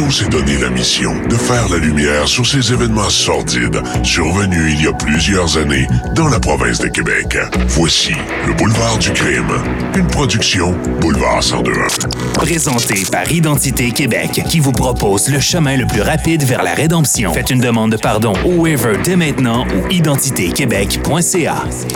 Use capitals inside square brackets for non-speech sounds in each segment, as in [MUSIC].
Renaissance s'est donné la mission de faire la lumière sur ces événements sordides survenus il y a plusieurs années dans la province de Québec. Voici le boulevard du crime, une production Boulevard 1021. Présenté par Identité Québec, qui vous propose le chemin le plus rapide vers la rédemption. Faites une demande de pardon au waiver dès maintenant ou identitéquebec.ca.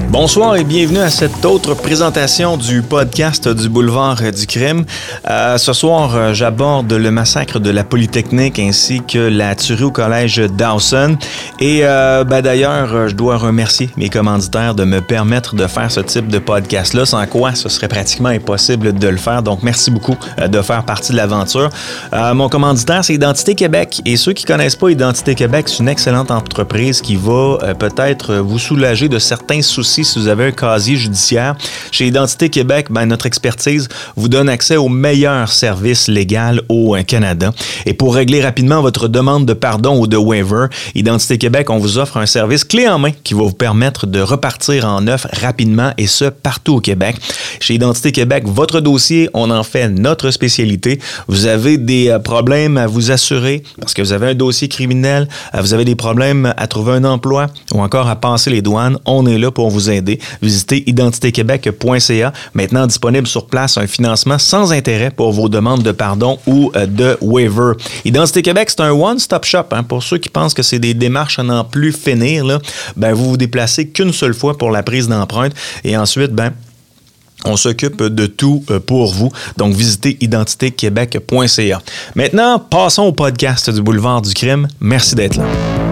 Bonsoir et bienvenue à cette autre présentation du podcast du boulevard du crime. Euh, ce soir, euh, j'aborde le massacre de la Polytechnique ainsi que la tuerie au collège Dawson. Et euh, ben, d'ailleurs, euh, je dois remercier mes commanditaires de me permettre de faire ce type de podcast-là, sans quoi ce serait pratiquement impossible de le faire. Donc, merci beaucoup euh, de faire partie de l'aventure. Mon commanditaire, c'est Identité Québec. Et ceux qui connaissent pas Identité Québec, c'est une excellente entreprise qui va peut-être vous soulager de certains soucis si vous avez un casier judiciaire. Chez Identité Québec, ben, notre expertise vous donne accès au meilleur service légal au Canada. Et pour régler rapidement votre demande de pardon ou de waiver, Identité Québec, on vous offre un service clé en main qui va vous permettre de repartir en neuf rapidement et ce partout au Québec. Chez Identité Québec, votre dossier, on en fait notre spécialité. Vous avez des euh, problèmes à vous assurer parce que vous avez un dossier criminel, euh, vous avez des problèmes à trouver un emploi ou encore à passer les douanes, on est là pour vous aider. Visitez identitéquebec.ca. Maintenant disponible sur place un financement sans intérêt pour vos demandes de pardon ou euh, de waiver. Identité Québec, c'est un one-stop shop. hein. Pour ceux qui pensent que c'est des démarches à n'en plus finir, ben, vous vous déplacez qu'une seule fois pour la prise d'empreinte et ensuite, ben, on s'occupe de tout euh, pour vous. Donc, visitez identitéquebec.ca. Maintenant, passons au podcast du Boulevard du Crime. Merci d'être là.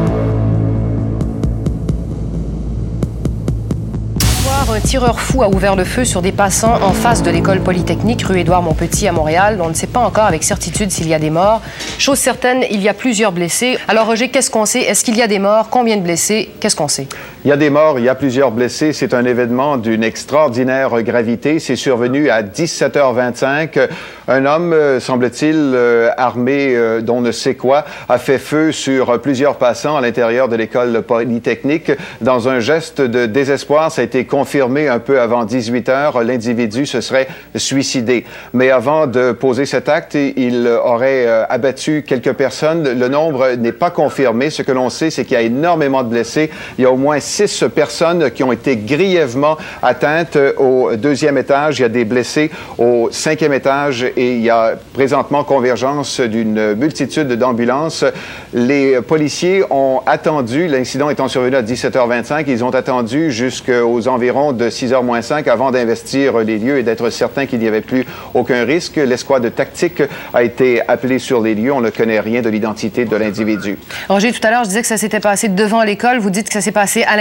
Tireur fou a ouvert le feu sur des passants en face de l'école polytechnique rue Édouard Montpetit à Montréal. On ne sait pas encore avec certitude s'il y a des morts. Chose certaine, il y a plusieurs blessés. Alors Roger, qu'est-ce qu'on sait? Est-ce qu'il y a des morts? Combien de blessés? Qu'est-ce qu'on sait? Il y a des morts, il y a plusieurs blessés. C'est un événement d'une extraordinaire gravité. C'est survenu à 17h25. Un homme, euh, semble-t-il, euh, armé euh, d'on ne sait quoi, a fait feu sur plusieurs passants à l'intérieur de l'école polytechnique. Dans un geste de désespoir, ça a été confirmé un peu avant 18 heures. L'individu se serait suicidé. Mais avant de poser cet acte, il aurait abattu quelques personnes. Le nombre n'est pas confirmé. Ce que l'on sait, c'est qu'il y a énormément de blessés. Il y a au moins six personnes qui ont été grièvement atteintes au deuxième étage. Il y a des blessés au cinquième étage et il y a présentement convergence d'une multitude d'ambulances. Les policiers ont attendu, l'incident étant survenu à 17h25, ils ont attendu jusqu'aux environs de 6h moins 5 avant d'investir les lieux et d'être certain qu'il n'y avait plus aucun risque. L'escouade tactique a été appelée sur les lieux. On ne connaît rien de l'identité de l'individu. Roger, tout à l'heure, je disais que ça s'était passé devant l'école. Vous dites que ça s'est passé à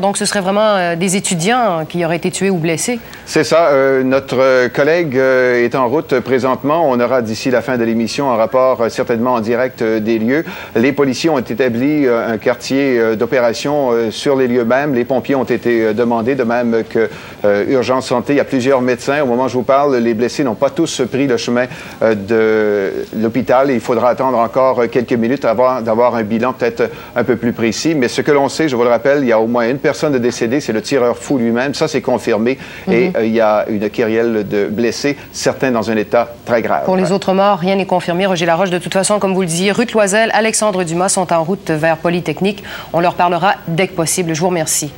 Donc ce serait vraiment euh, des étudiants qui auraient été tués ou blessés C'est ça. Euh, notre euh, collègue euh, est en route présentement. On aura d'ici la fin de l'émission un rapport euh, certainement en direct euh, des lieux. Les policiers ont établi euh, un quartier euh, d'opération euh, sur les lieux même. Les pompiers ont été euh, demandés, de même que euh, Urgence Santé. Il y a plusieurs médecins. Au moment où je vous parle, les blessés n'ont pas tous pris le chemin euh, de l'hôpital. Il faudra attendre encore euh, quelques minutes avant d'avoir un bilan peut-être un peu plus précis. Mais ce que l'on sait, je vous le rappelle, il y a au moins une personne de décédée, c'est le tireur fou lui-même. Ça, c'est confirmé. Et euh, il y a une kyrielle de blessés, certains dans un état très grave. Pour les autres morts, rien n'est confirmé. Roger Laroche, de toute façon, comme vous le disiez, Ruth Loisel, Alexandre Dumas sont en route vers Polytechnique. On leur parlera dès que possible. Je vous remercie.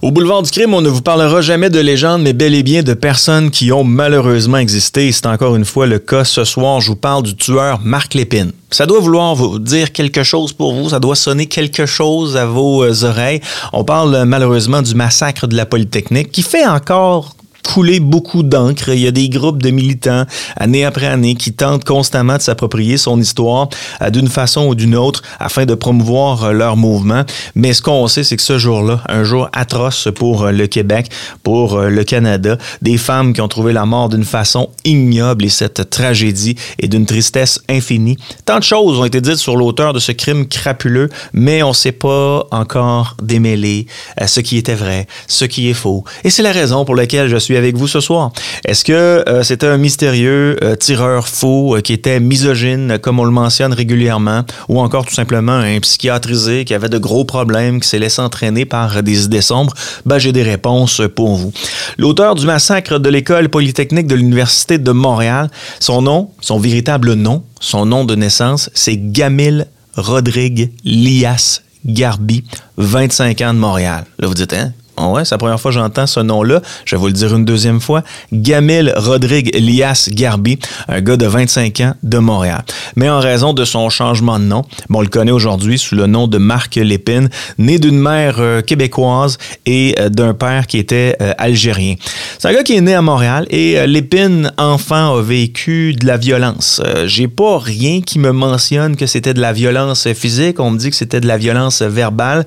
Au boulevard du crime, on ne vous parlera jamais de légendes, mais bel et bien de personnes qui ont malheureusement existé. C'est encore une fois le cas ce soir. Je vous parle du tueur Marc Lépine. Ça doit vouloir vous dire quelque chose pour vous, ça doit sonner quelque chose à vos euh, oreilles. On parle euh, malheureusement du massacre de la Polytechnique qui fait encore couler beaucoup d'encre. Il y a des groupes de militants, année après année, qui tentent constamment de s'approprier son histoire euh, d'une façon ou d'une autre afin de promouvoir euh, leur mouvement. Mais ce qu'on sait, c'est que ce jour-là, un jour atroce pour euh, le Québec, pour le Canada, des femmes qui ont trouvé la mort d'une façon ignoble et cette tragédie est d'une tristesse infinie. Tant de choses ont été dites sur l'auteur de ce crime crapuleux, mais on ne sait pas encore démêler ce qui était vrai, ce qui est faux. Et c'est la raison pour laquelle je suis avec vous ce soir. Est-ce que c'était un mystérieux tireur faux qui était misogyne, comme on le mentionne régulièrement, ou encore tout simplement un psychiatrisé qui avait de gros problèmes, qui s'est laissé entraîner par des idées sombres? Ben, j'ai des réponses pour vous. L'auteur du massacre de l'école polytechnique de l'Université de Montréal, son nom, son véritable nom, son nom de naissance, c'est Gamil Rodrigue Lias Garbi, 25 ans de Montréal. Là, vous dites, hein? Ah ouais, c'est la première fois que j'entends ce nom-là. Je vais vous le dire une deuxième fois. Gamil Rodrigue Elias Garbi, un gars de 25 ans de Montréal. Mais en raison de son changement de nom, on le connaît aujourd'hui sous le nom de Marc Lépine, né d'une mère euh, québécoise et euh, d'un père qui était euh, algérien. C'est un gars qui est né à Montréal et Lépine, enfant, a vécu de la violence. J'ai pas rien qui me mentionne que c'était de la violence physique. On me dit que c'était de la violence verbale.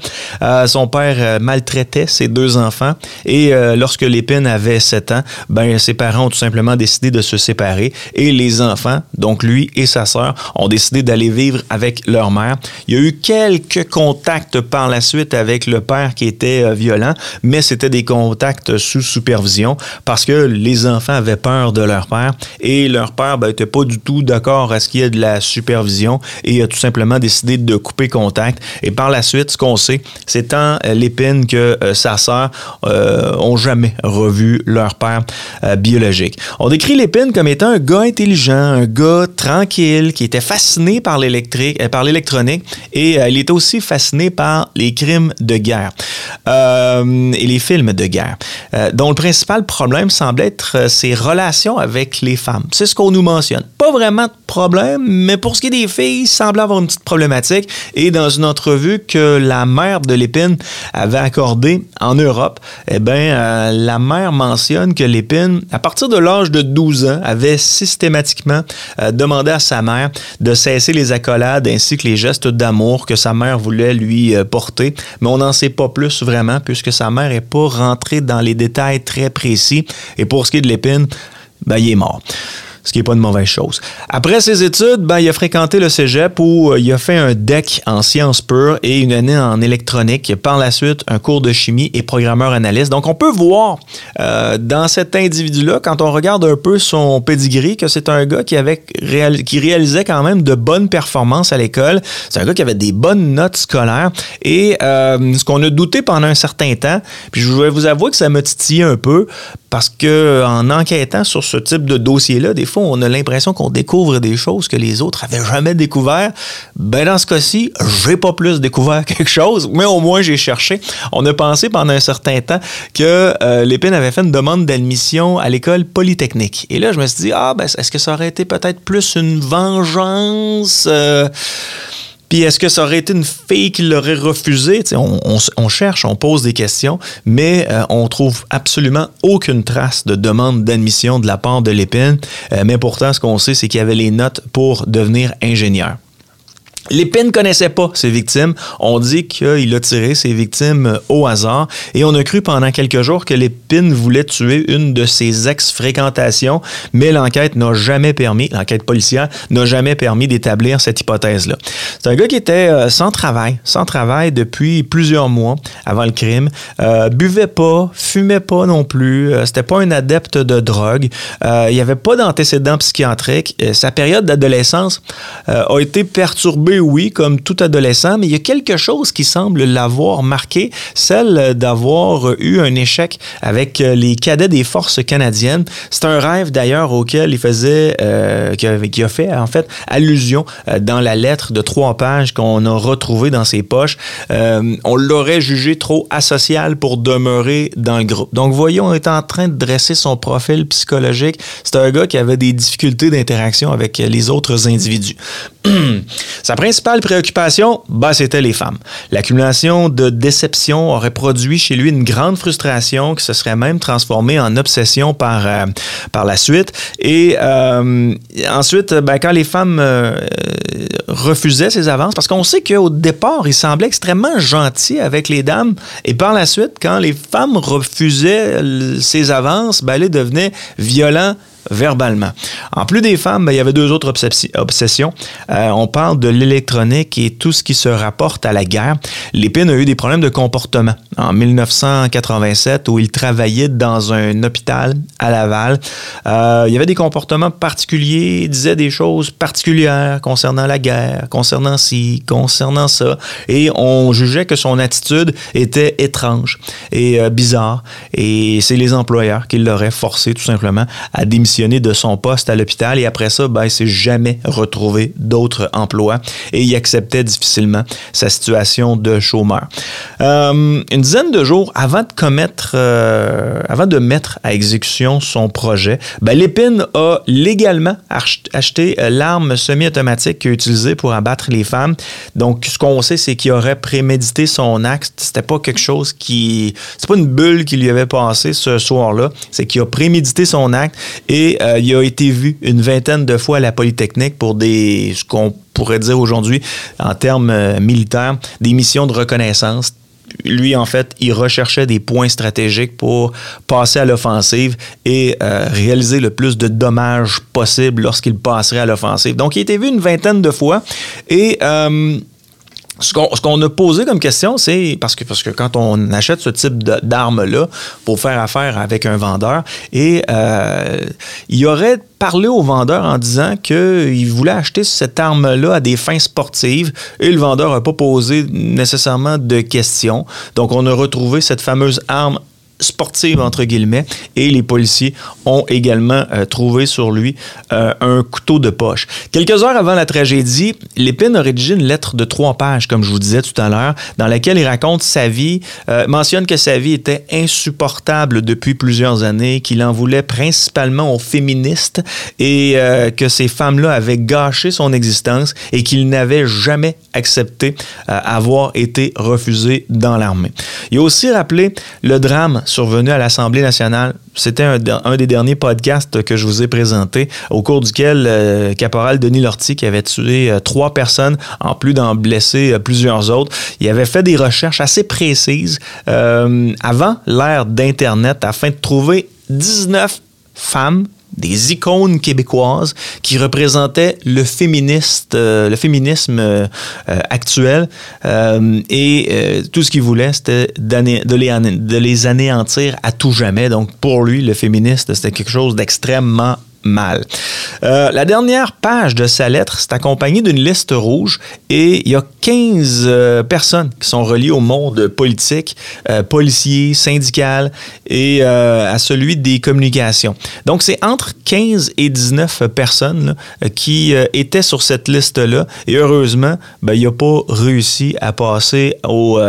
son père maltraitait ses deux enfants. Et euh, lorsque Lépine avait 7 ans, ben, ses parents ont tout simplement décidé de se séparer. Et les enfants, donc lui et sa sœur, ont décidé d'aller vivre avec leur mère. Il y a eu quelques contacts par la suite avec le père qui était euh, violent, mais c'était des contacts sous supervision parce que les enfants avaient peur de leur père et leur père n'était ben, pas du tout d'accord à ce qu'il y ait de la supervision et a tout simplement décidé de couper contact. Et par la suite, ce qu'on sait, c'est tant euh, l'épine que sa euh, ont jamais revu leur père euh, biologique. On décrit Lépine comme étant un gars intelligent, un gars tranquille, qui était fasciné par l'électrique, euh, par l'électronique et il était aussi fasciné par les crimes de guerre et les films de guerre, dont le principal problème semble être ses relations avec les femmes. C'est ce qu'on nous mentionne. Pas vraiment de problème, mais pour ce qui est des filles, il semble avoir une petite problématique. Et dans une entrevue que la mère de Lépine avait accordée en Europe, eh bien, euh, la mère mentionne que Lépine, à partir de l'âge de 12 ans, avait systématiquement euh, demandé à sa mère de cesser les accolades ainsi que les gestes d'amour que sa mère voulait lui euh, porter. Mais on n'en sait pas plus vraiment puisque sa mère n'est pas rentrée dans les détails très précis. Et pour ce qui est de Lépine, ben, il est mort ce qui n'est pas une mauvaise chose. Après ses études, ben, il a fréquenté le cégep où euh, il a fait un DEC en sciences pures et une année en électronique. Par la suite, un cours de chimie et programmeur analyste. Donc, on peut voir euh, dans cet individu-là, quand on regarde un peu son pedigree, que c'est un gars qui, avait qui réalisait quand même de bonnes performances à l'école. C'est un gars qui avait des bonnes notes scolaires. Et euh, ce qu'on a douté pendant un certain temps, puis je vais vous avouer que ça m'a titillé un peu, parce que en enquêtant sur ce type de dossier-là, des fois, on a l'impression qu'on découvre des choses que les autres avaient jamais découvert. Ben, dans ce cas-ci, j'ai pas plus découvert [LAUGHS] quelque chose, mais au moins j'ai cherché. On a pensé pendant un certain temps que euh, Lépine avait fait une demande d'admission à l'école polytechnique. Et là, je me suis dit, ah, ben, est-ce que ça aurait été peut-être plus une vengeance? Euh, puis est-ce que ça aurait été une fille qui l'aurait refusé? On, cherche, on pose des questions, mais euh, on trouve absolument aucune trace de demande d'admission de la part de l'épine. Euh, mais pourtant, ce qu'on sait, c'est qu'il avait les notes pour devenir ingénieur. Lépine ne connaissait pas ses victimes. On dit qu'il a tiré ses victimes au hasard et on a cru pendant quelques jours que Lépine voulait tuer une de ses ex-fréquentations, mais l'enquête n'a jamais permis, l'enquête policière n'a jamais permis d'établir cette hypothèse-là. C'est un gars qui était euh, sans travail, sans travail depuis plusieurs mois avant le crime, euh, buvait pas, fumait pas non plus, euh, c'était pas un adepte de drogue, il n'y avait pas d'antécédents psychiatriques. sa période d'adolescence a été perturbée oui, comme tout adolescent, mais il y a quelque chose qui semble l'avoir marqué, celle d'avoir eu un échec avec euh, les cadets des forces canadiennes. C'est un rêve d'ailleurs auquel il faisait, euh, qui, a, fait en fait allusion euh, dans la lettre de trois pages qu'on a retrouvée dans ses poches. on l'aurait jugé trop asocial pour demeurer dans le groupe. Donc, voyons, on est en train de dresser son profil psychologique. C'est un gars qui avait des difficultés d'interaction avec les autres individus. [CLEARS THROAT] Sa principale préoccupation, bah, c'était les femmes. L'accumulation de déceptions aurait produit chez lui une grande frustration qui se serait même transformée en obsession par, euh, la suite. Et euh, ensuite, ben, quand les femmes euh, refusaient ses avances, parce qu'on sait qu'au départ, il semblait extrêmement gentil avec les dames, et par la suite, quand les femmes refusaient ses avances, ben, il devenait violent verbalement. En plus des femmes, ben, il y avait deux autres obsessions. Euh, on parle de l'électronique et tout ce qui se rapporte à la guerre. Lépine a eu des problèmes de comportement. En 1987, où il travaillait dans un hôpital à Laval, euh, il y avait des comportements particuliers, il disait des choses particulières concernant la guerre, concernant ci, concernant ça, et on jugeait que son attitude était étrange et euh, bizarre, et c'est les employeurs qui l'auraient forcé tout simplement à démissionner de son poste à l'hôpital, et après ça, ben, il s'est jamais retrouvé d'autres emplois, et il acceptait difficilement sa situation de chômeur. Euh, une dizaine de jours avant de commettre, euh, avant de mettre à exécution son projet, ben, Lépine a légalement acheté euh, l'arme semi-automatique qu'il a utilisée pour abattre les femmes. Donc, ce qu'on sait, c'est qu'il aurait prémédité son acte. C'était pas quelque chose qui, c'est pas une bulle qui lui avait passé ce soir-là. C'est qu'il a prémédité son acte et euh, il a été vu une vingtaine de fois à la Polytechnique pour des, ce qu'on pourrait dire aujourd'hui en termes militaires, des missions de reconnaissance lui, en fait, il recherchait des points stratégiques pour passer à l'offensive et euh, réaliser le plus de dommages possible lorsqu'il passerait à l'offensive. Donc, il a été vu une vingtaine de fois et euh, ce qu'on a posé comme question, c'est parce que, parce que quand on achète ce type d'arme-là pour faire affaire avec un vendeur, et euh, il aurait parlé au vendeur en disant qu'il voulait acheter cette arme-là à des fins sportives, et le vendeur n'a pas posé nécessairement de questions. Donc, on a retrouvé cette fameuse arme sportive, entre guillemets, et les policiers ont également euh, trouvé sur lui euh, un couteau de poche. Quelques heures avant la tragédie, Lépine a rédigé une lettre de trois pages, comme je vous disais tout à l'heure, dans laquelle il raconte sa vie, euh, mentionne que sa vie était insupportable depuis plusieurs années, qu'il en voulait principalement aux féministes et que ces femmes-là avaient gâché son existence et qu'il n'avait jamais accepté avoir été refusé dans l'armée. Il a aussi rappelé le drame survenu à l'Assemblée nationale. C'était un, des derniers podcasts que je vous ai présenté, au cours duquel euh, Caporal Denis Lortie, qui avait tué euh, trois personnes, en plus d'en blesser euh, plusieurs autres, il avait fait des recherches assez précises avant l'ère d'Internet afin de trouver 19 femmes des icônes québécoises qui représentaient le féministe, euh, le féminisme euh, actuel. Euh, et tout ce qu'il voulait, c'était de les, de les anéantir à tout jamais. Donc, pour lui, le féministe, c'était quelque chose d'extrêmement mal. Euh, la dernière page de sa lettre, c'est accompagné d'une liste rouge et il y a 15 euh, personnes qui sont reliées au monde politique, euh, policier, syndical et à celui des communications. Donc, c'est entre 15 et 19 personnes qui étaient sur cette liste-là et heureusement, ben, il n'a pas réussi à passer au,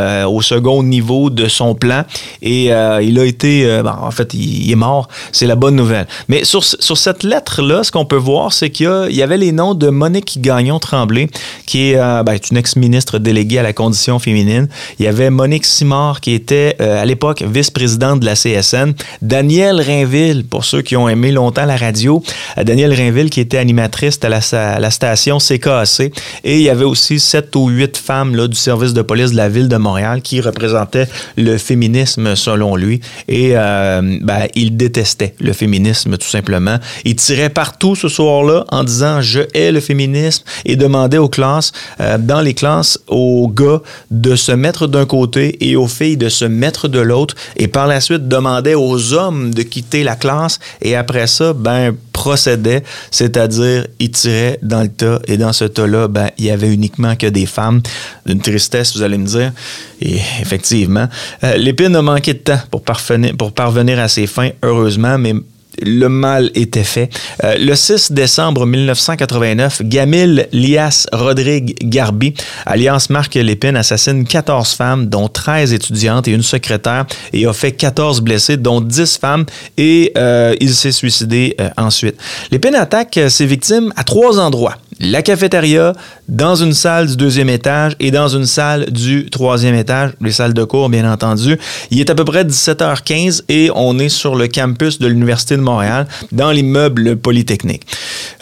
second niveau de son plan et il a été, en fait, il, est mort. C'est la bonne nouvelle. Mais sur, sur cette lettre-là, ce qu'on peut voir, c'est qu'il y, avait les noms de Monique Gagnon-Tremblay, qui est euh, ben, une ex-ministre déléguée à la condition féminine. Il y avait Monique Simard, qui était euh, à l'époque vice-présidente de la CSN. Danielle Rainville, pour ceux qui ont aimé longtemps la radio. Euh, Danielle Rainville, qui était animatrice à la, station CKAC. Et il y avait aussi sept ou huit femmes là, du service de police de la ville de Montréal qui représentaient le féminisme selon lui. Et ben, il détestait le féminisme tout simplement. Il tirait partout ce soir-là en disant je hais le féminisme et demandait aux classes, euh, dans les classes, aux gars de se mettre d'un côté et aux filles de se mettre de l'autre et par la suite demandait aux hommes de quitter la classe et après ça, ben, procédait, c'est-à-dire il tirait dans le tas et dans ce tas-là, ben, il y avait uniquement que des femmes. Une tristesse, vous allez me dire. Et effectivement, euh, l'épine a manqué de temps pour parvenir, pour parvenir à ses fins, heureusement, mais le mal était fait. Euh, le 6 décembre 1989, Gamil Lias Rodrigue Garbi, Alliance Marc Lépine, assassine 14 femmes, dont 13 étudiantes et une secrétaire, et a fait 14 blessés, dont 10 femmes, et euh, il s'est suicidé euh, ensuite. Lépine attaque ses victimes à trois endroits. La cafétéria, dans une salle du deuxième étage et dans une salle du troisième étage, les salles de cours bien entendu. Il est à peu près 17h15 et on est sur le campus de l'Université de Montréal, dans l'immeuble Polytechnique.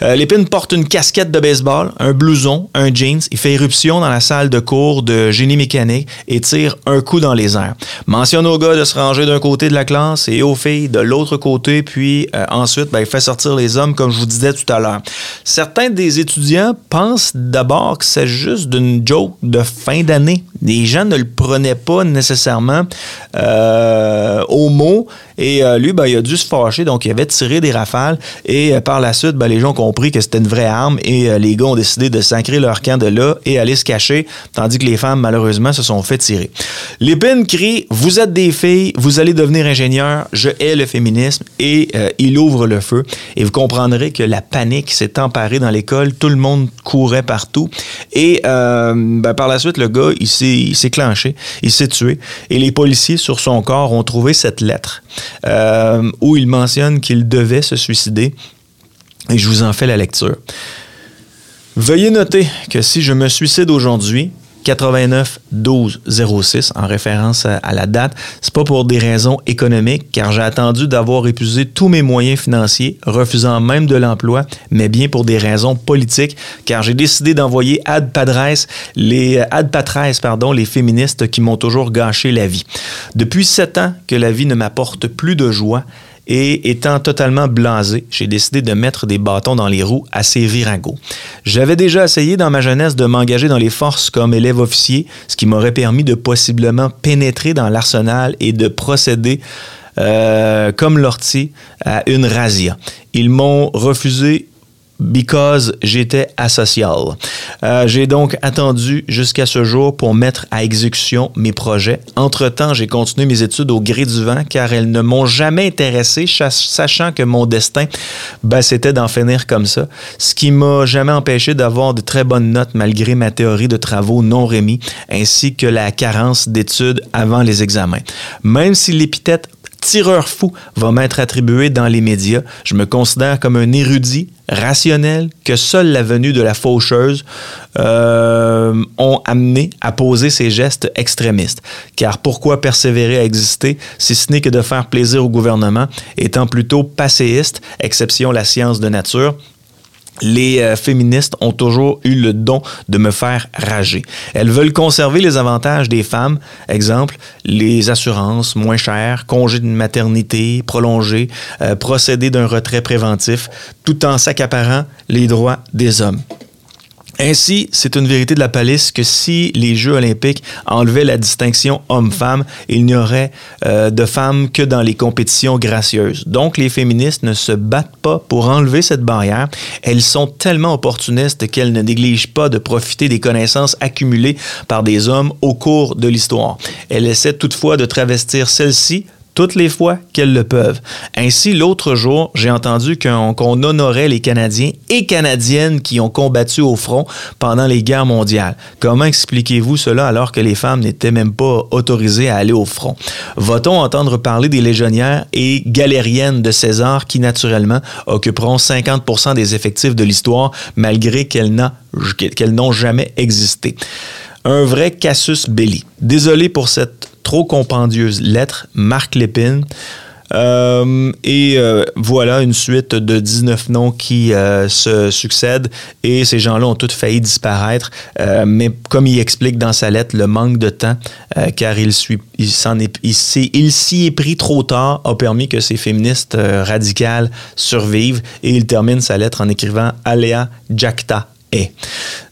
Euh, Lépine porte une casquette de baseball, un blouson, un jeans. Il fait éruption dans la salle de cours de génie mécanique et tire un coup dans les airs. Mentionne aux gars de se ranger d'un côté de la classe et aux filles de l'autre côté, puis euh, ensuite, ben, il fait sortir les hommes, comme je vous disais tout à l'heure. Certains des étudiants pensent d'abord que c'est juste d'une joke de fin d'année. Les gens ne le prenaient pas nécessairement euh, au mot. Et euh, lui, ben, il a dû se fâcher, donc il avait tiré des rafales. Et euh, par la suite, ben, les gens ont compris que c'était une vraie arme et les gars ont décidé de sacrer leur camp de là et aller se cacher, tandis que les femmes, malheureusement, se sont fait tirer. Lépine crie Vous êtes des filles, vous allez devenir ingénieur, je hais le féminisme. Et il ouvre le feu. Et vous comprendrez que la panique s'est emparée dans l'école, tout le monde courait partout. Et ben, par la suite, le gars, il s'est clenché, il s'est tué. Et les policiers sur son corps ont trouvé cette lettre. Euh, où il mentionne qu'il devait se suicider. Et je vous en fais la lecture. Veuillez noter que si je me suicide aujourd'hui, 89 12 06 en référence à, la date. C'est pas pour des raisons économiques car j'ai attendu d'avoir épuisé tous mes moyens financiers, refusant même de l'emploi, mais bien pour des raisons politiques car j'ai décidé d'envoyer ad padres les ad patres pardon les féministes qui m'ont toujours gâché la vie. Depuis sept ans que la vie ne m'apporte plus de joie, et étant totalement blasé, j'ai décidé de mettre des bâtons dans les roues à ces viragos. J'avais déjà essayé dans ma jeunesse de m'engager dans les forces comme élève officier, ce qui m'aurait permis de possiblement pénétrer dans l'arsenal et de procéder euh, comme l'ortie à une razzia. Ils m'ont refusé because j'étais asocial. Euh, j'ai donc attendu jusqu'à ce jour pour mettre à exécution mes projets. Entre-temps, j'ai continué mes études au gré du vent car elles ne m'ont jamais intéressé, sachant que mon destin, ben, c'était d'en finir comme ça. Ce qui m'a jamais empêché d'avoir de très bonnes notes malgré ma théorie de travaux non remis, ainsi que la carence d'études avant les examens. Même si l'épithète tireur fou va m'être attribué dans les médias. Je me considère comme un érudit rationnel que seule la venue de la faucheuse euh, ont amené à poser ces gestes extrémistes. Car pourquoi persévérer à exister si ce n'est que de faire plaisir au gouvernement, étant plutôt passéiste, exception la science de nature, les euh, féministes ont toujours eu le don de me faire rager. Elles veulent conserver les avantages des femmes, exemple les assurances moins chères, congés de maternité prolongés, euh, d'un retrait préventif, tout en s'accaparant les droits des hommes. Ainsi, c'est une vérité de la palisse que si les Jeux olympiques enlevaient la distinction homme-femme, il n'y aurait euh, de femmes que dans les compétitions gracieuses. Donc, les féministes ne se battent pas pour enlever cette barrière. Elles sont tellement opportunistes qu'elles ne négligent pas de profiter des connaissances accumulées par des hommes au cours de l'histoire. Elles essaient toutefois de travestir celles-ci toutes les fois qu'elles le peuvent. Ainsi, l'autre jour, j'ai entendu qu'on honorait les Canadiens et Canadiennes qui ont combattu au front pendant les guerres mondiales. Comment expliquez-vous cela alors que les femmes n'étaient même pas autorisées à aller au front? Va-t-on entendre parler des légionnaires et galériennes de César qui, naturellement, occuperont 50% des effectifs de l'histoire malgré qu'elles n'ont jamais existé? Un vrai casus belli. Désolé pour cette trop compendieuse lettre, Marc Lépine. Euh, et euh, voilà une suite de 19 noms qui euh, se succèdent et ces gens-là ont tous failli disparaître. mais comme il explique dans sa lettre, le manque de temps, car il, suit, il, est, s'y est pris trop tard, a permis que ces féministes radicales survivent. Et il termine sa lettre en écrivant Alea Jacta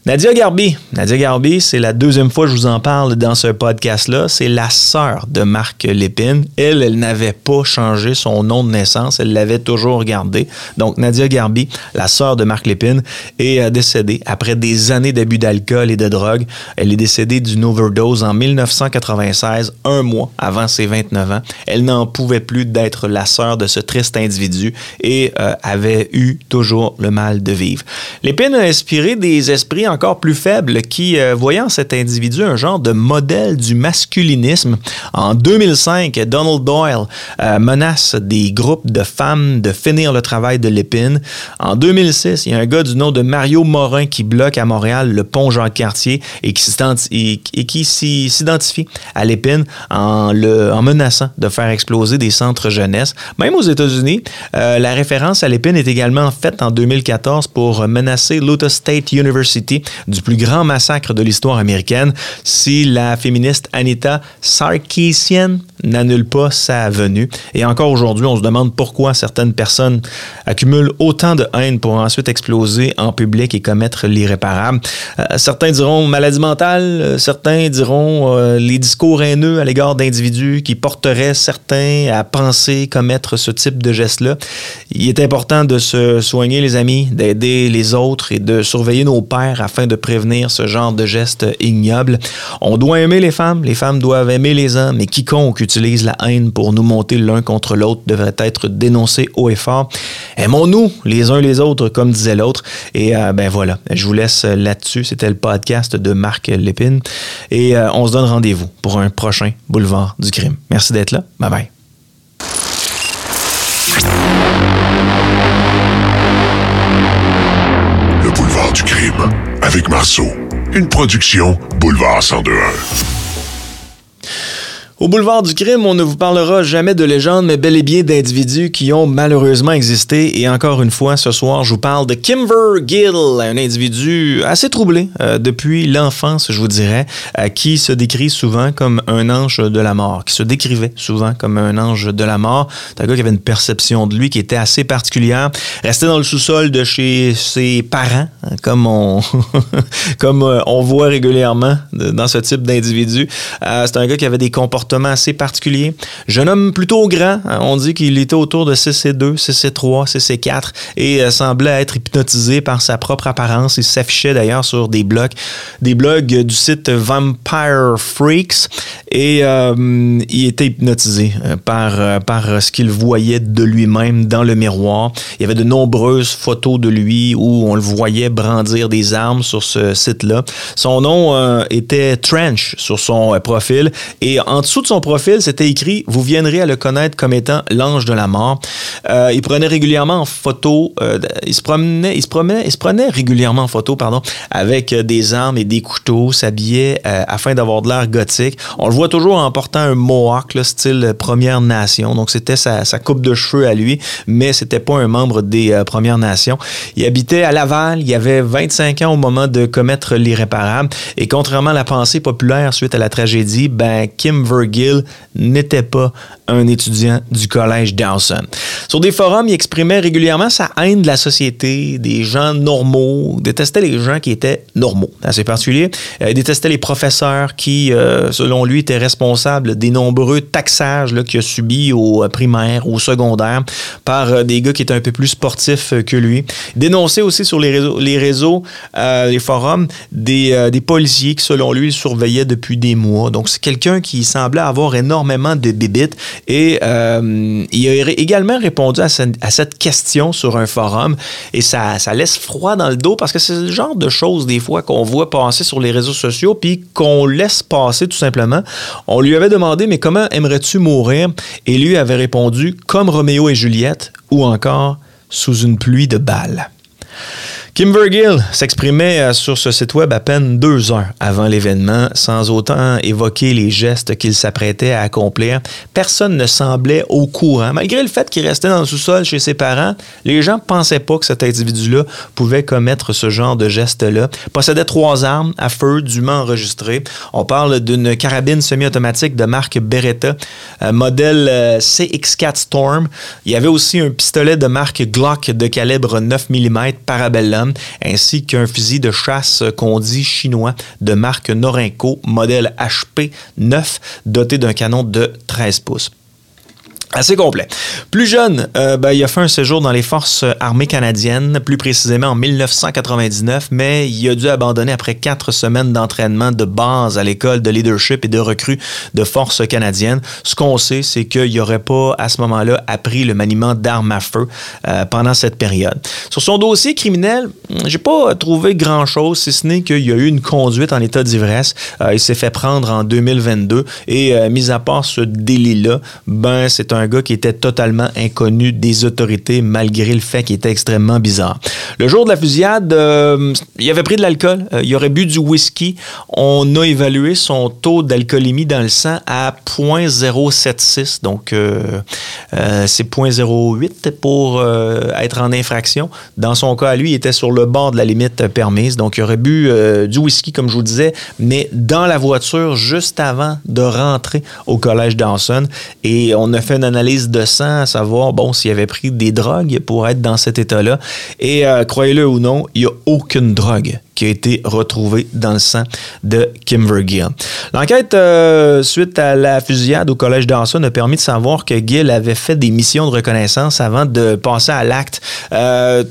Nadia Garbi. Nadia Garbi, c'est la deuxième fois que je vous en parle dans ce podcast-là. C'est la sœur de Marc Lépine. Elle, elle n'avait pas changé son nom de naissance. Elle l'avait toujours gardé. Donc, Nadia Garbi, la sœur de Marc Lépine, est euh, décédée après des années d'abus d'alcool et de drogue. Elle est décédée d'une overdose en 1996, un mois avant ses 29 ans. Elle n'en pouvait plus d'être la sœur de ce triste individu et euh, avait eu toujours le mal de vivre. Lépine a inspiré des esprits encore plus faibles qui, euh, voyant cet individu un genre de modèle du masculinisme, en 2005, Donald Doyle euh, menace des groupes de femmes de finir le travail de l'épine. En 2006, il y a un gars du nom de Mario Morin qui bloque à Montréal le pont Jean-Cartier et qui s'identifie à l'épine en, en menaçant de faire exploser des centres jeunesse. Même aux États-Unis, euh, la référence à l'épine est également faite en 2014 pour menacer l'Utah State University du plus grand massacre de l'histoire américaine. Si la féministe Anita Sarkeesian n'annule pas sa venue. Et encore aujourd'hui, on se demande pourquoi certaines personnes accumulent autant de haine pour ensuite exploser en public et commettre l'irréparable. Euh, certains diront maladie mentale, euh, certains diront euh, les discours haineux à l'égard d'individus qui porteraient certains à penser commettre ce type de geste-là. Il est important de se soigner, les amis, d'aider les autres et de surveiller nos pères afin de prévenir ce genre de gestes ignobles. On doit aimer les femmes, les femmes doivent aimer les hommes, et quiconque utilise la haine pour nous monter l'un contre l'autre devrait être dénoncé haut et fort. Aimons-nous les uns les autres, comme disait l'autre. Et euh, ben voilà, je vous laisse là-dessus. C'était le podcast de Marc Lépine. Et euh, on se donne rendez-vous pour un prochain Boulevard du crime. Merci d'être là. Bye bye. Le Boulevard du crime avec Marceau. Une production Boulevard 1021. Au boulevard du crime, on ne vous parlera jamais de légendes, mais bel et bien d'individus qui ont malheureusement existé. Et encore une fois, ce soir, je vous parle de Kimber Gill, un individu assez troublé euh, depuis l'enfance, je vous dirais, euh, qui se décrit souvent comme un ange de la mort, qui se décrivait souvent comme un ange de la mort. C'est un gars qui avait une perception de lui qui était assez particulière. Restait dans le sous-sol de chez ses parents, hein, comme on, [LAUGHS] comme euh, on voit régulièrement dans ce type d'individu. C'est un gars qui avait des comportements assez particulier. Jeune homme plutôt grand, hein, on dit qu'il était autour de 6 et 2, 6 et 3, 6 et 4 et euh, semblait être hypnotisé par sa propre apparence. Il s'affichait d'ailleurs sur des blogs, des blogs du site Vampire Freaks et euh, il était hypnotisé euh, par, par ce qu'il voyait de lui-même dans le miroir. Il y avait de nombreuses photos de lui où on le voyait brandir des armes sur ce site-là. Son nom était Trench sur son profil et en dessous de son profil, c'était écrit Vous viendrez à le connaître comme étant l'ange de la mort. Euh, il prenait régulièrement en photo, euh, il, se promenait, il, se promenait, il prenait régulièrement en photo pardon, avec euh, des armes et des couteaux, s'habillait afin d'avoir de l'air gothique. On le voit toujours en portant un mohawk, là, style Première Nation. Donc c'était sa, sa, coupe de cheveux à lui, mais c'était pas un membre des Premières Nations. Il habitait à Laval, il avait 25 ans au moment de commettre l'irréparable. Et contrairement à la pensée populaire suite à la tragédie, ben Kim Gill n'était pas un étudiant du collège Dawson. Sur des forums, il exprimait régulièrement sa haine de la société, des gens normaux, détestait les gens qui étaient normaux, assez particulier. Euh, il détestait les professeurs qui, euh, selon lui, étaient responsables des nombreux taxages qu'il a subis au primaire, au secondaire, par euh, des gars qui étaient un peu plus sportifs que lui. Il dénonçait aussi sur les réseaux, les, forums, des, policiers qui, selon lui, surveillaient depuis des mois. Donc, c'est quelqu'un qui semblait avoir énormément de bébites et euh, il a également répondu à, cette question sur un forum et ça, ça laisse froid dans le dos parce que c'est le genre de choses des fois qu'on voit passer sur les réseaux sociaux puis qu'on laisse passer tout simplement. On lui avait demandé mais comment aimerais-tu mourir? Et lui avait répondu comme Roméo et Juliette ou encore sous une pluie de balles. Kim Vergil s'exprimait euh, sur ce site web à peine deux heures avant l'événement, sans autant évoquer les gestes qu'il s'apprêtait à accomplir. Personne ne semblait au courant. Malgré le fait qu'il restait dans le sous-sol chez ses parents, les gens ne pensaient pas que cet individu-là pouvait commettre ce genre de geste-là. Possédait trois armes à feu dûment enregistrées. On parle d'une carabine semi-automatique de marque Beretta, euh, modèle euh, CX4 Storm. Il y avait aussi un pistolet de marque Glock de calibre 9 mm Parabellum ainsi qu'un fusil de chasse qu'on dit chinois de marque Norinco, modèle HP 9, doté d'un canon de 13 pouces. Assez complet. Plus jeune, euh, ben, il a fait un séjour dans les forces armées canadiennes, plus précisément en 1999, mais il a dû abandonner après quatre semaines d'entraînement de base à l'école de leadership et de recrues de forces canadiennes. Ce qu'on sait, c'est qu'il n'aurait pas à ce moment-là appris le maniement d'armes à feu euh, pendant cette période. Sur son dossier criminel, j'ai pas trouvé grand-chose, si ce n'est qu'il y a eu une conduite en état d'ivresse. Euh, il s'est fait prendre en 2022 et, mis à part ce délit-là, ben c'est un un gars qui était totalement inconnu des autorités malgré le fait qu'il était extrêmement bizarre. Le jour de la fusillade, euh, il avait pris de l'alcool, euh, il aurait bu du whisky. On a évalué son taux d'alcoolémie dans le sang à 0.076, donc euh, c'est 0.08 pour être en infraction. Dans son cas, lui, il était sur le bord de la limite permise, donc il aurait bu du whisky, comme je vous disais, mais dans la voiture juste avant de rentrer au collège Dawson. Et on a fait une de sang à savoir, bon, s'il avait pris des drogues pour être dans cet état-là. Et euh, croyez-le ou non, il n'y a aucune drogue qui a été retrouvée dans le sang de Gill. L'enquête euh, suite à la fusillade au collège Dawson a permis de savoir que Gill avait fait des missions de reconnaissance avant de passer à l'acte. Euh,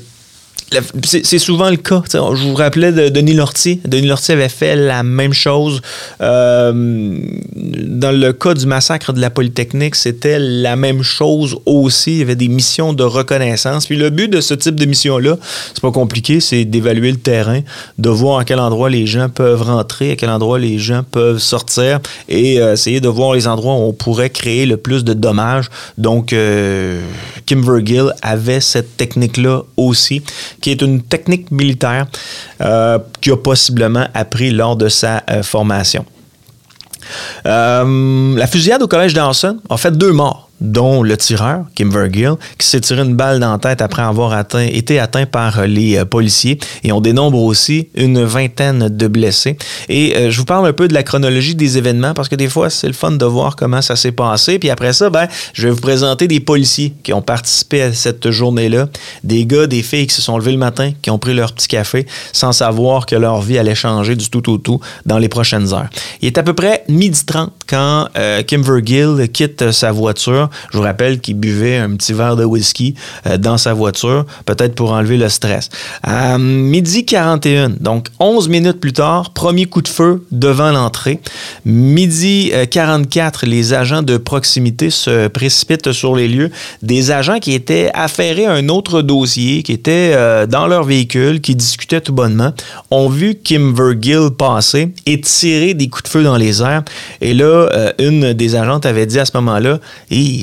c'est souvent le cas. je vous rappelais de Denis Lortie. Denis Lortie avait fait la même chose. Euh, dans le cas du massacre de la Polytechnique, c'était la même chose aussi. Il y avait des missions de reconnaissance. Puis le but de ce type de mission-là, c'est pas compliqué, c'est d'évaluer le terrain, de voir à quel endroit les gens peuvent rentrer, à quel endroit les gens peuvent sortir et euh, essayer de voir les endroits où on pourrait créer le plus de dommages. Donc, euh, Kim Vergil avait cette technique-là aussi qui est une technique militaire euh, qu'il a possiblement appris lors de sa euh, formation. Euh, la fusillade au collège Dawson a fait deux morts dont le tireur, Kim Vergil, qui s'est tiré une balle dans la tête après avoir atteint, été atteint par les euh, policiers. Et on dénombre aussi une vingtaine de blessés. Et euh, je vous parle un peu de la chronologie des événements parce que des fois, c'est le fun de voir comment ça s'est passé. Puis après ça, ben, je vais vous présenter des policiers qui ont participé à cette journée-là. Des gars, des filles qui se sont levés le matin, qui ont pris leur petit café sans savoir que leur vie allait changer du tout au tout, dans les prochaines heures. Il est à peu près midi 30 quand euh, Kim Vergil quitte sa voiture je vous rappelle qu'il buvait un petit verre de whisky euh, dans sa voiture, peut-être pour enlever le stress. À midi 41, donc 11 minutes plus tard, premier coup de feu devant l'entrée. Midi 44, euh, les agents de proximité se précipitent sur les lieux. Des agents qui étaient affairés à un autre dossier, qui étaient euh, dans leur véhicule, qui discutaient tout bonnement, ont vu Kim Vergil passer et tirer des coups de feu dans les airs. Et là, une des agentes avait dit à ce moment-là,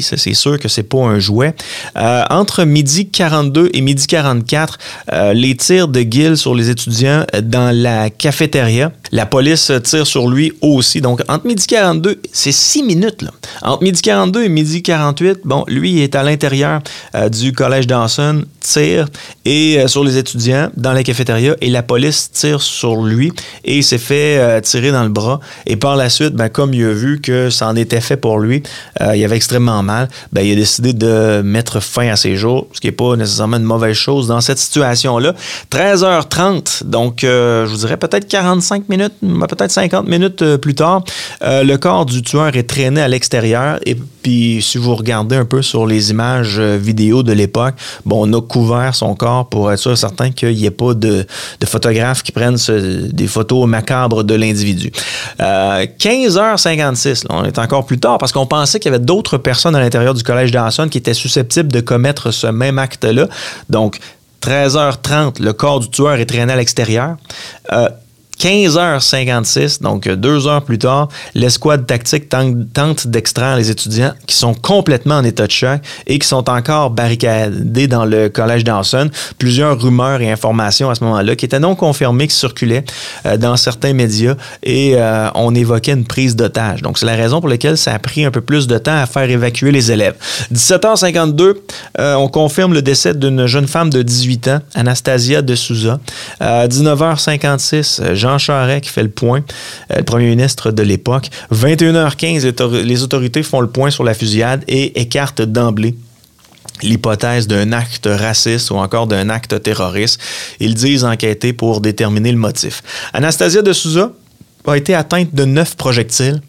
c'est sûr que c'est pas un jouet. Euh, entre midi 42 et midi 44, euh, les tirs de Gill sur les étudiants dans la cafétéria. La police tire sur lui aussi. Donc, entre midi 42, c'est six minutes. Là. Entre midi 42 et midi 48, bon, lui est à l'intérieur euh, du collège Dawson, tire et sur les étudiants dans la cafétéria et la police tire sur lui et il s'est fait tirer dans le bras. Et par la suite, ben, comme il a vu que ça en était fait pour lui, il avait extrêmement mal, ben, il a décidé de mettre fin à ses jours, ce qui n'est pas nécessairement une mauvaise chose dans cette situation-là. 13h30, donc euh, je vous dirais peut-être 45 minutes, peut-être 50 minutes euh, plus tard, euh, le corps du tueur est traîné à l'extérieur et puis si vous regardez un peu sur les images vidéo de l'époque, bon, on a couvert son corps pour être sûr certain qu'il n'y ait pas de, photographes qui prennent des photos macabres de l'individu. 15h56, on est encore plus tard parce qu'on pensait qu'il y avait d'autres personnes à l'intérieur du collège Dawson qui était susceptible de commettre ce même acte-là. Donc, 13h30, le corps du tueur est traîné à l'extérieur. Euh, 15h56, donc deux heures plus tard, l'escouade tactique tente, d'extraire les étudiants qui sont complètement en état de choc et qui sont encore barricadés dans le collège Dawson. Plusieurs rumeurs et informations à ce moment-là qui étaient non confirmées, qui circulaient euh, dans certains médias et euh, on évoquait une prise d'otage. Donc, c'est la raison pour laquelle ça a pris un peu plus de temps à faire évacuer les élèves. 17h52, euh, on confirme le décès d'une jeune femme de 18 ans, Anastasia de Souza. 19h56, Jean Jean qui fait le point, euh, le premier ministre de l'époque. 21h15, les autorités font le point sur la fusillade et écartent d'emblée l'hypothèse d'un acte raciste ou encore d'un acte terroriste. Ils disent enquêter pour déterminer le motif. Anastasia de Souza a été atteinte de neuf projectiles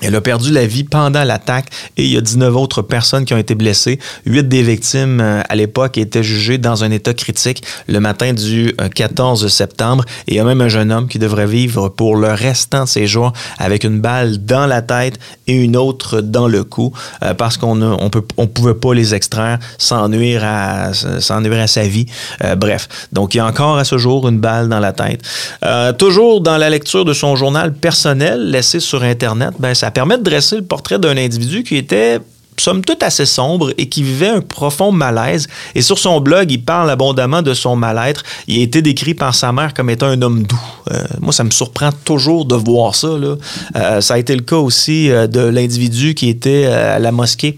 Elle a perdu la vie pendant l'attaque et il y a 19 autres personnes qui ont été blessées. Huit des victimes euh, à l'époque étaient jugées dans un état critique le matin du 14 euh, septembre. Et il y a même un jeune homme qui devrait vivre pour le restant de ses jours avec une balle dans la tête et une autre dans le cou euh, parce qu'on ne on on pouvait pas les extraire sans nuire à, sans nuire à sa vie. bref, donc il y a encore à ce jour une balle dans la tête. toujours dans la lecture de son journal personnel laissé sur Internet, ben, ça ça permet de dresser le portrait d'un individu qui était somme toute assez sombre et qui vivait un profond malaise. Et sur son blog, il parle abondamment de son mal-être. Il a été décrit par sa mère comme étant un homme doux. Euh, moi, ça me surprend toujours de voir ça. Euh, ça a été le cas aussi euh, de l'individu qui était à la mosquée.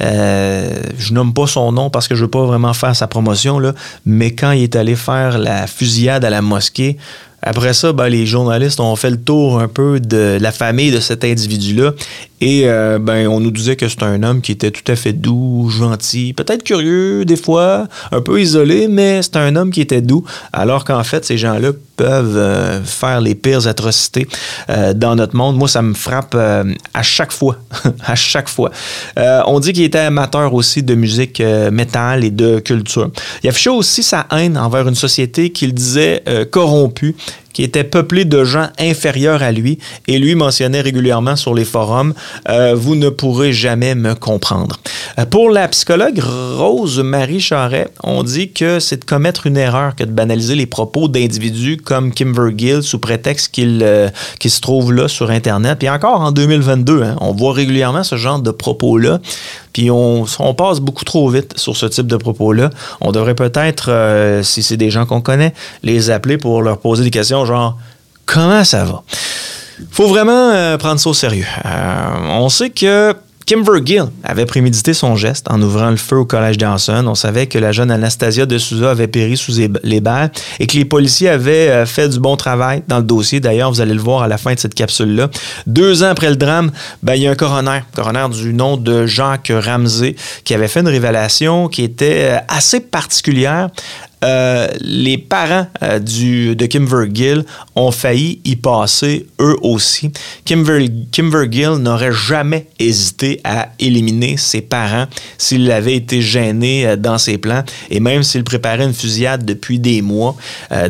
je nomme pas son nom parce que je veux pas vraiment faire sa promotion, mais quand il est allé faire la fusillade à la mosquée, après ça, ben, les journalistes ont fait le tour un peu de la famille de cet individu-là. Et euh, ben, on nous disait que c'était un homme qui était tout à fait doux, gentil, peut-être curieux des fois, un peu isolé, mais c'est un homme qui était doux, alors qu'en fait, ces gens-là peuvent euh, faire les pires atrocités euh, dans notre monde. Moi, ça me frappe à chaque fois. [LAUGHS] à chaque fois. on dit qu'il était amateur aussi de musique métal et de culture. Il affichait aussi sa haine envers une société qu'il disait corrompue qui était peuplé de gens inférieurs à lui, et lui mentionnait régulièrement sur les forums euh, Vous ne pourrez jamais me comprendre. Euh, pour la psychologue Rose-Marie Charret, on dit que c'est de commettre une erreur que de banaliser les propos d'individus comme Kim Vergil sous prétexte qu'il euh, se trouve là sur Internet. Puis encore en 2022, hein, on voit régulièrement ce genre de propos-là. Puis on, passe beaucoup trop vite sur ce type de propos-là. On devrait peut-être, euh, si c'est des gens qu'on connaît, les appeler pour leur poser des questions genre comment ça va? Faut vraiment euh, prendre ça au sérieux. Euh, on sait que Kim Vergil avait prémédité son geste en ouvrant le feu au collège Dawson. On savait que la jeune Anastasia de Souza avait péri sous les balles et que les policiers avaient euh, fait du bon travail dans le dossier. D'ailleurs, vous allez le voir à la fin de cette capsule-là. Deux ans après le drame, ben, il y a un coroner, coroner du nom de Jacques Ramsey, qui avait fait une révélation qui était euh, assez particulière. Euh, les parents euh, de Kim Vergil ont failli y passer eux aussi. Kim, Vergil n'aurait jamais hésité à éliminer ses parents s'il avait été gêné euh, dans ses plans et même s'il préparait une fusillade depuis des mois.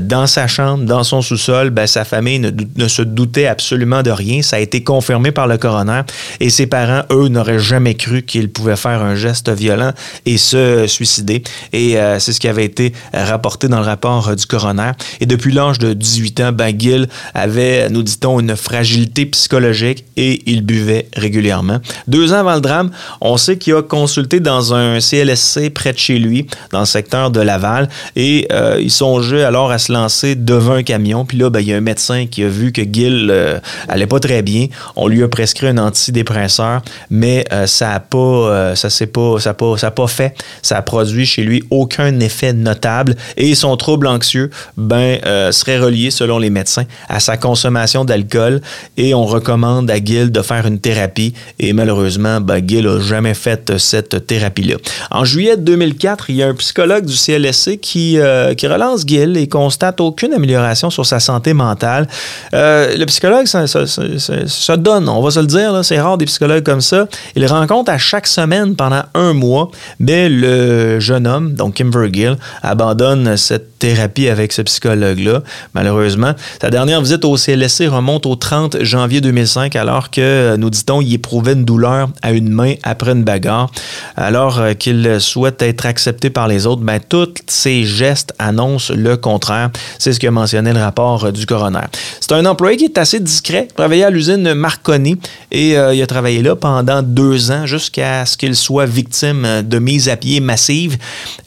dans sa chambre, dans son sous-sol, ben, sa famille ne, ne, se doutait absolument de rien. Ça a été confirmé par le coroner et ses parents, eux, n'auraient jamais cru qu'il pouvait faire un geste violent et se suicider. Et c'est ce qui avait été rapporté dans le rapport euh, du coroner. Et depuis l'âge de 18 ans, Gill avait, nous dit-on, une fragilité psychologique et il buvait régulièrement. Deux ans avant le drame, on sait qu'il a consulté dans un CLSC près de chez lui, dans le secteur de Laval, et euh, il songeait alors à se lancer devant un camion. Puis là, ben, il y a un médecin qui a vu que Gill euh, allait pas très bien. On lui a prescrit un antidépresseur, mais ça n'a pas, ça s'est pas, ça pas, ça a pas fait. Ça a produit chez lui aucun effet notable et son trouble anxieux ben, euh, serait relié, selon les médecins, à sa consommation d'alcool et on recommande à Gil de faire une thérapie et malheureusement, ben, Gil n'a jamais fait cette thérapie-là. En juillet 2004, il y a un psychologue du CLSC qui, euh, qui relance Gil et constate aucune amélioration sur sa santé mentale. Euh, le psychologue, ça, donne, on va se le dire, c'est rare des psychologues comme ça. Il rencontre à chaque semaine pendant un mois, mais le jeune homme, donc Kim Vergil, abandonne cette thérapie avec ce psychologue-là, malheureusement. Sa dernière visite au CLSC remonte au 30 janvier 2005, alors que, nous dit-on, il éprouvait une douleur à une main après une bagarre. Alors euh, qu'il souhaite être accepté par les autres, ben, tous ses gestes annoncent le contraire. C'est ce que mentionnait le rapport euh, du coroner. C'est un employé qui est assez discret, travaillait à l'usine Marconi et euh, il a travaillé là pendant deux ans jusqu'à ce qu'il soit victime de mise à pied massive.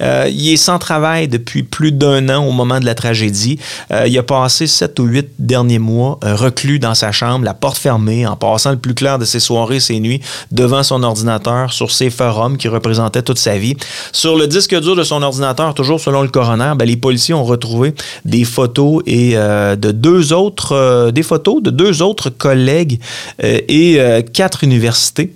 il est sans travail depuis plus d'un an au moment de la tragédie. Euh, il a passé sept ou huit derniers mois euh, reclus dans sa chambre, la porte fermée, en passant le plus clair de ses soirées ses nuits devant son ordinateur sur ses forums qui représentaient toute sa vie. Sur le disque dur de son ordinateur, toujours selon le coroner, ben, les policiers ont retrouvé des photos et euh, de deux autres des photos de deux autres collègues et quatre universités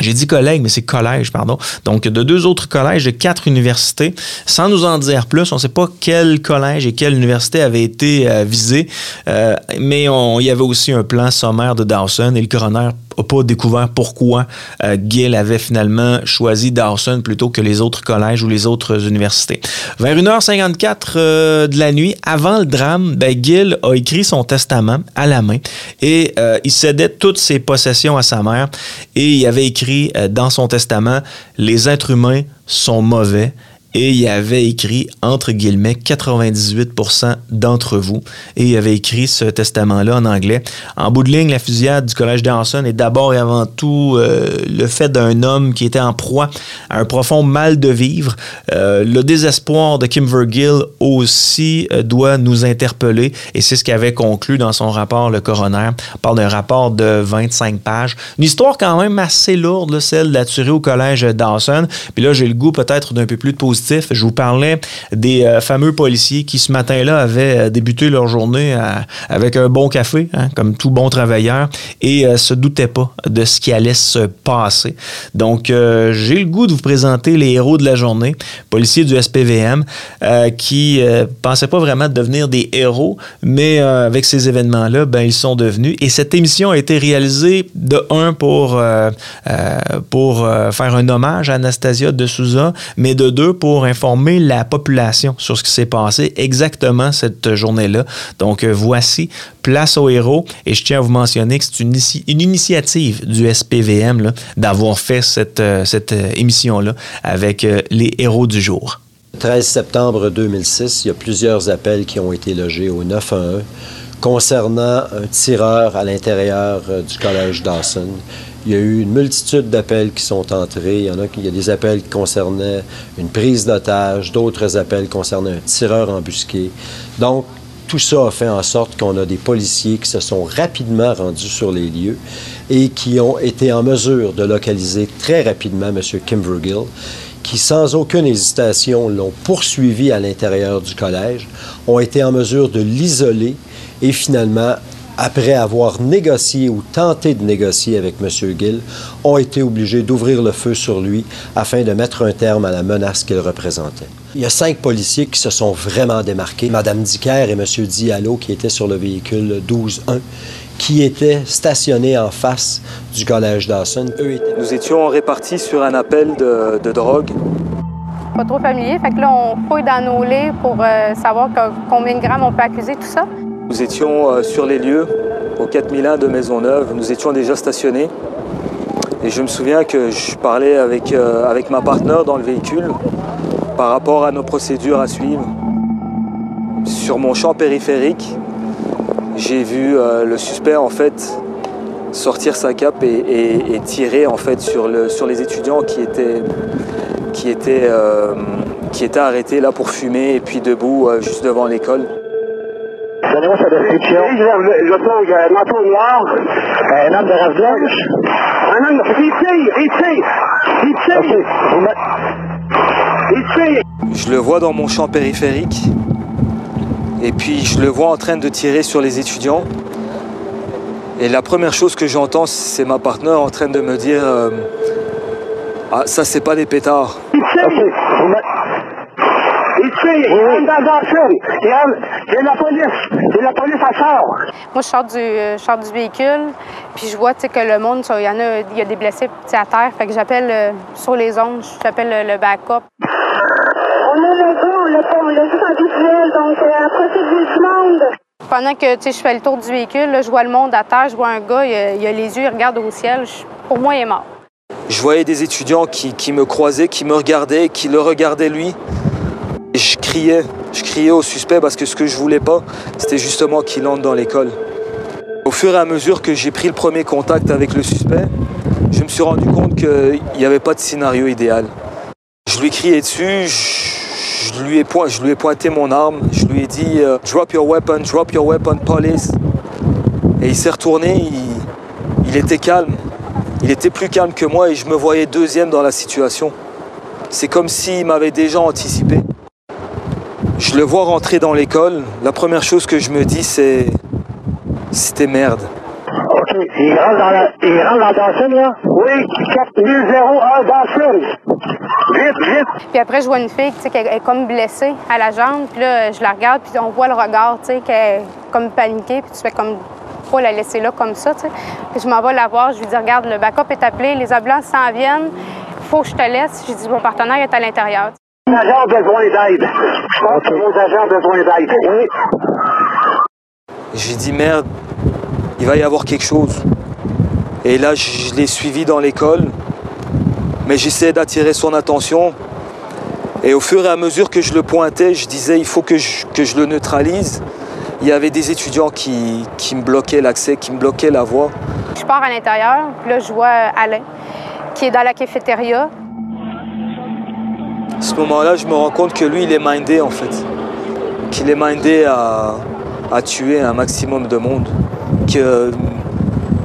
j'ai dit collègue, mais c'est collège, pardon. Donc, de deux autres collèges de quatre universités. Sans nous en dire plus, on ne sait pas quel collège et quelle université avait été euh, visé, euh, mais il y avait aussi un plan sommaire de Dawson et le coroner pas découvert pourquoi euh, Gill avait finalement choisi Dawson plutôt que les autres collèges ou les autres universités. Vers 1h54 euh, de la nuit, avant le drame, ben, Gill a écrit son testament à la main et euh, il cédait toutes ses possessions à sa mère et il avait écrit dans son testament Les êtres humains sont mauvais et il avait écrit, entre guillemets, 98% d'entre vous. Et il avait écrit ce testament-là en anglais. En bout de ligne, la fusillade du Collège Dawson est d'abord et avant tout euh, le fait d'un homme qui était en proie à un profond mal de vivre. Euh, le désespoir de Kim Vergil aussi euh, doit nous interpeller et c'est ce qu'avait conclu dans son rapport le coroner. On parle d'un rapport de 25 pages. Une histoire quand même assez lourde, celle de la tuerie au Collège Dawson. Puis là, j'ai le goût peut-être d'un peu plus de je vous parlais des euh, fameux policiers qui, ce matin-là, avaient euh, débuté leur journée avec un bon café, hein, comme tout bon travailleur, et euh, se doutaient pas de ce qui allait se passer. Donc, j'ai le goût de vous présenter les héros de la journée, policiers du SPVM, qui pensaient pas vraiment devenir des héros, mais avec ces événements-là, ben, ils sont devenus. Et cette émission a été réalisée de un pour, pour faire un hommage à Anastasia de Souza, mais de deux pour informer la population sur ce qui s'est passé exactement cette journée-là. Donc, euh, voici Place aux héros. Et je tiens à vous mentionner que c'est une, initiative du SPVM d'avoir fait cette, euh, euh, émission-là avec les héros du jour. 13 septembre 2006, il y a plusieurs appels qui ont été logés au 911 concernant un tireur à l'intérieur du collège Dawson. Il y a eu une multitude d'appels qui sont entrés. Il y en a, il des appels qui concernaient une prise d'otage, d'autres appels concernaient un tireur embusqué. Donc, tout ça a fait en sorte qu'on a des policiers qui se sont rapidement rendus sur les lieux et qui ont été en mesure de localiser très rapidement M. Kimvergill, qui, sans aucune hésitation, l'ont poursuivi à l'intérieur du collège, ont été en mesure de l'isoler et finalement après avoir négocié ou tenté de négocier avec M. Gill, ont été obligés d'ouvrir le feu sur lui afin de mettre un terme à la menace qu'il représentait. Il y a cinq policiers qui se sont vraiment démarqués. Mme Dicker et M. Diallo, qui étaient sur le véhicule 12-1, qui étaient stationnés en face du collège Dawson. Nous étions répartis sur un appel de, drogue. Pas trop familier, fait que là, on fouille dans nos lits pour euh, savoir combien de grammes on peut accuser, tout ça. Nous étions euh, sur les lieux, au 4001 de Maisonneuve. Nous étions déjà stationnés. Et je me souviens que je parlais avec, euh, avec ma partenaire dans le véhicule par rapport à nos procédures à suivre. Sur mon champ périphérique, j'ai vu euh, le suspect en fait sortir sa cape et, tirer en fait sur, le, sur les étudiants qui étaient, qui, étaient, qui étaient arrêtés là pour fumer et puis debout juste devant l'école. Donnez-moi sa description. Je, je, je trouve un manteau noir, un homme de race blanche. Un homme, il tire, il tire, il tire. Il tire. Je le vois dans mon champ périphérique. Et puis je le vois en train de tirer sur les étudiants. Et la première chose que j'entends, c'est ma partenaire en train de me dire euh, Ah, ça, c'est pas des pétards. Il Ici, oui. dans la police. la police à sort. Moi, je sors du, je du véhicule, puis je vois que le monde, il y en a, il y a des blessés à terre. Fait que j'appelle euh, sur les ondes, j'appelle le, backup. On est le gars, on l'a pas, on l'a juste en visuel, donc euh, procédure du monde. Pendant que je fais le tour du véhicule, là, je vois le monde à terre, je vois un gars, il a, les yeux, il regarde au ciel. pour moi, il est mort. Je voyais des étudiants qui, qui, me croisaient, qui me regardaient, qui le regardaient lui. Je criais, je criais au suspect parce que ce que je voulais pas, c'était justement qu'il entre dans l'école. Au fur et à mesure que j'ai pris le premier contact avec le suspect, je me suis rendu compte qu'il n'y avait pas de scénario idéal. Je lui ai crié dessus, je, lui, ai pointé mon arme, je lui ai dit euh, Drop your weapon, drop your weapon, police. Et il s'est retourné, il était calme. Il était plus calme que moi et je me voyais deuxième dans la situation. C'est comme s'il m'avait déjà anticipé. Je le vois rentrer dans l'école. La première chose que je me dis, c'est. C'était merde. OK. Il rentre dans la, il rentre dans Dawson, là? Oui, 4001 Dawson. Vite, vite. Puis après, je vois une fille, tu sais, qui est comme blessée à la jambe. Puis là, je la regarde, puis on voit le regard, tu sais, qu'elle est comme paniquée. Puis tu fais comme pas la laisser là comme ça. sais. Puis je m'en vais la voir, je lui dis Regarde, le backup est appelé, les ambulances s'en viennent, faut que je te laisse. J'ai dit Mon partenaire est à l'intérieur. Nos agents ont besoin d'aide. Je pense que nos agents ont besoin d'aide. Oui. J'ai dit merde, il va y avoir quelque chose. Et là, je, je l'ai suivi dans l'école, mais j'essayais d'attirer son attention. Et au fur et à mesure que je le pointais, je disais il faut que je, que je le neutralise. Il y avait des étudiants qui, qui me bloquaient l'accès, qui me bloquaient la voie. Je pars à l'intérieur, puis là, je vois Alain, qui est dans la cafétéria. À ce moment-là, je me rends compte que lui, il est mindé en fait. Qu'il est mindé à, tuer un maximum de monde. Qu'il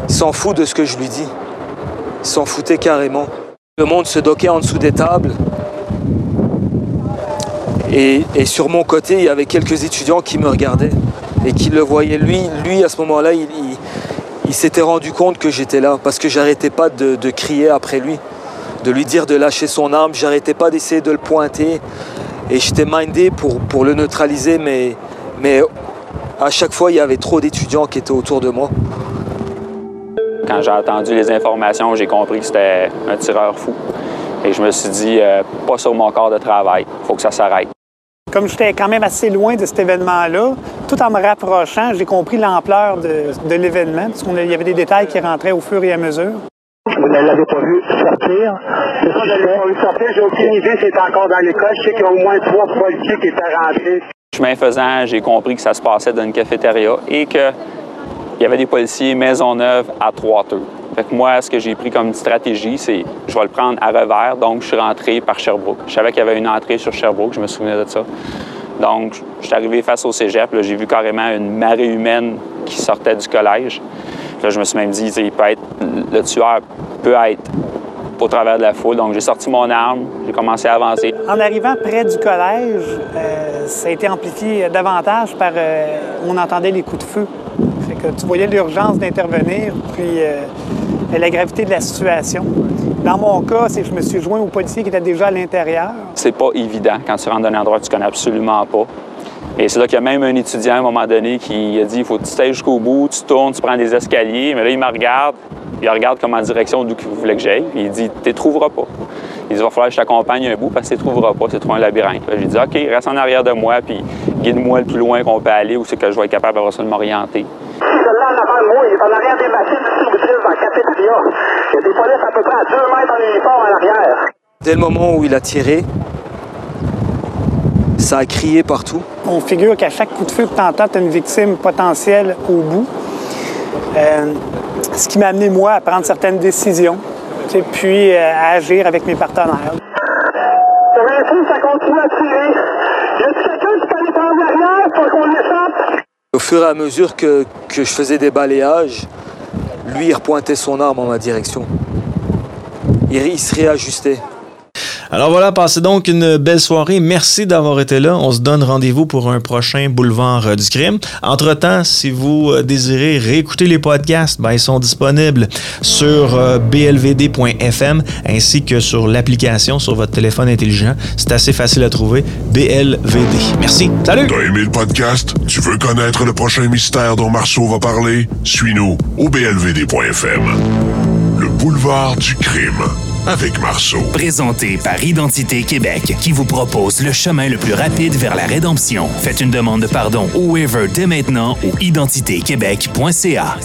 s'en fout de ce que je lui dis. Il s'en foutait carrément. Le monde se doquait en dessous des tables. Et, sur mon côté, il y avait quelques étudiants qui me regardaient et qui le voyaient. Lui, lui à ce moment-là, il, s'était rendu compte que j'étais là parce que j'arrêtais pas de crier après lui, de lui dire de lâcher son arme. J'arrêtais pas d'essayer de le pointer et j'étais mindé pour, pour le neutraliser, mais, mais à chaque fois, il y avait trop d'étudiants qui étaient autour de moi. Quand j'ai entendu les informations, j'ai compris que c'était un tireur fou. Et je me suis dit, euh, pas sur mon corps de travail, faut que ça s'arrête. Comme j'étais quand même assez loin de cet événement-là, tout en me rapprochant, j'ai compris l'ampleur de, de l'événement, parce qu'il y avait des détails qui rentraient au fur et à mesure. Ne l'avez pas vu sortir. C'est ça, je ne l'ai pas vu sortir. J'ai aucune idée s'il encore dans l'école. Je sais qu'il y a au moins trois policiers qui étaient rentrés. Chemin faisant, j'ai compris que ça se passait dans une cafétéria et qu'il y avait des policiers Maisonneuve à trois tours. Fait que moi, ce que j'ai pris comme stratégie, c'est je vais le prendre à revers. Donc, je suis rentré par Sherbrooke. Je savais qu'il y avait une entrée sur Sherbrooke, je me souvenais de ça. Donc, je suis arrivé face au cégep. J'ai vu carrément une marée humaine qui sortait du collège. Là, je me suis même dit, il peut être, le tueur peut être au travers de la foule. Donc, j'ai sorti mon arme, j'ai commencé à avancer. En arrivant près du collège, euh, ça a été amplifié davantage par... euh, on entendait les coups de feu. Fait que tu voyais l'urgence d'intervenir, puis euh, la gravité de la situation. Dans mon cas, c'est que je me suis joint aux policiers qui étaient déjà à l'intérieur. C'est pas évident quand tu rentres dans un endroit que tu connais absolument pas. Et c'est là qu'il y a même un étudiant à un moment donné qui a dit il faut que tu t'ailles jusqu'au bout, tu tournes, tu prends des escaliers. Mais là, il me regarde, il regarde comme en direction d'où il voulait que j'aille. Puis il dit Tu les trouveras pas. Il dit Il va falloir que je t'accompagne un bout parce que tu les trouveras pas, c'est trop un labyrinthe. J'ai dit OK, reste en arrière de moi, puis guide-moi le plus loin qu'on peut aller, où c'est que je vais être capable de m'orienter. Celui-là en avant de moi, il est en arrière des machines distributrices dans cafétéria. Il y a des polices à peu près à deux mètres en uniforme en arrière. Dès le moment où il a tiré, ça a crié partout. On figure qu'à chaque coup de feu que tu entends, tu as une victime potentielle au bout. Euh, ce qui m'a amené, moi, à prendre certaines décisions, sais, puis euh, à agir avec mes partenaires. Sur l'info, ça continue à tirer. Y a quelqu'un qui peut aller par l'arrière pour qu'on échappe? Au fur et à mesure que, que je faisais des balayages, lui, il repointait son arme en ma direction. Il, il se réajustait. Alors voilà, passez donc une belle soirée. Merci d'avoir été là. On se donne rendez-vous pour un prochain boulevard euh, du crime. Entre-temps, si vous euh, désirez réécouter les podcasts, ben, ils sont disponibles sur euh, blvd.fm ainsi que sur l'application sur votre téléphone intelligent. C'est assez facile à trouver. BLVD. Merci. Salut! T'as aimé le podcast? Tu veux connaître le prochain mystère dont Marceau va parler? Suis-nous au blvd.fm. Le boulevard du crime avec Marceau. Présenté par Identité Québec, qui vous propose le chemin le plus rapide vers la rédemption. Faites une demande de pardon au waiver dès maintenant au identitéquebec.ca.